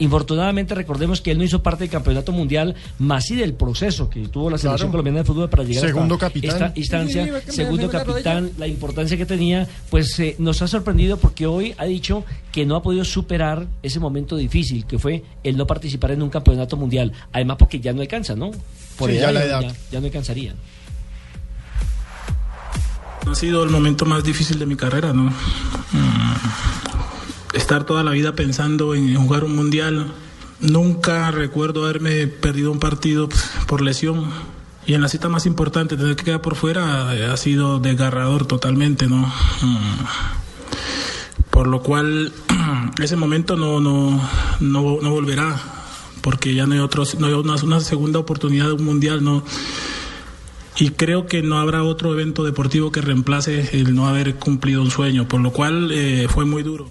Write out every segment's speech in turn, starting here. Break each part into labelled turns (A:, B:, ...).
A: Infortunadamente recordemos que él no hizo parte del campeonato mundial, más sí del proceso que tuvo la selección
B: Claro.
A: colombiana de fútbol para llegar
B: Segundo
A: hasta
B: capitán.
A: esta instancia,
C: Sí, sí, sí,
A: segundo capitán, la importancia que tenía, pues eh, nos ha sorprendido porque hoy ha dicho que no ha podido superar ese momento difícil que fue el no participar en un campeonato mundial, además porque ya no alcanza, ¿no? Por
B: Sí, ya la edad.
A: Ya, ya no alcanzaría.
D: Ha sido el momento más difícil de mi carrera, ¿no? Mm, Estar toda la vida pensando en jugar un mundial. Nunca recuerdo haberme perdido un partido pues, por lesión. Y en la cita más importante, tener que quedar por fuera eh, ha sido desgarrador totalmente, ¿no? Mm. Por lo cual, ese momento no, no, no, no volverá, porque ya no hay, otros, no hay una, una segunda oportunidad de un mundial, ¿no? Y creo que no habrá otro evento deportivo que reemplace el no haber cumplido un sueño, por lo cual eh, fue muy duro.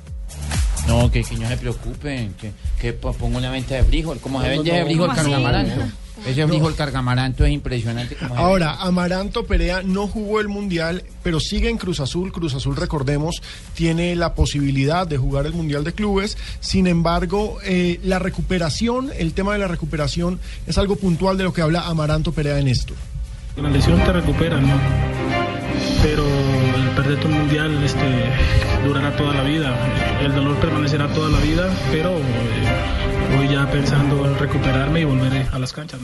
C: No, que, que no se preocupen, que, que po- pongo una venta de frijol. Como se vende ese frijol cargamaranto. Ese frijol cargamaranto es impresionante. como se
B: Ahora, Amaranto Perea no jugó el Mundial, pero sigue en Cruz Azul. Cruz Azul, recordemos, tiene la posibilidad de jugar el Mundial de Clubes. Sin embargo, eh, la recuperación, el tema de la recuperación es algo puntual de lo que habla Amaranto Perea en esto.
D: La lesión te recupera, ¿no? Perder tu mundial este, durará toda la vida. El dolor permanecerá toda la vida, pero eh, voy ya pensando en recuperarme y volveré a las canchas.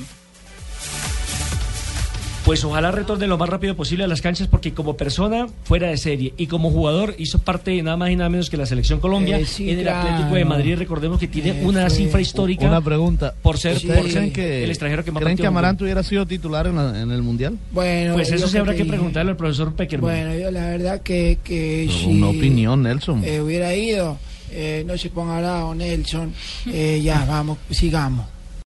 A: Pues ojalá retorne lo más rápido posible a las canchas porque como persona fuera de serie y como jugador hizo parte de nada más y nada menos que la selección Colombia
C: Eh, sí,
A: en el
C: claro.
A: Atlético de Madrid. Recordemos que tiene una cifra histórica
E: Una pregunta.
A: por ser,
E: ¿Ustedes
A: por ser
E: que,
A: el extranjero que más
E: creen que? Amaranto hubiera sido titular en, la- en el Mundial?
F: Bueno,
A: Pues eso sí habrá que preguntarle al profesor Peckerman.
F: Bueno, yo la verdad que, que si
E: Una opinión, Nelson.
F: eh, hubiera ido, eh, no se ponga bravo, Nelson. Eh, ya, vamos, sigamos.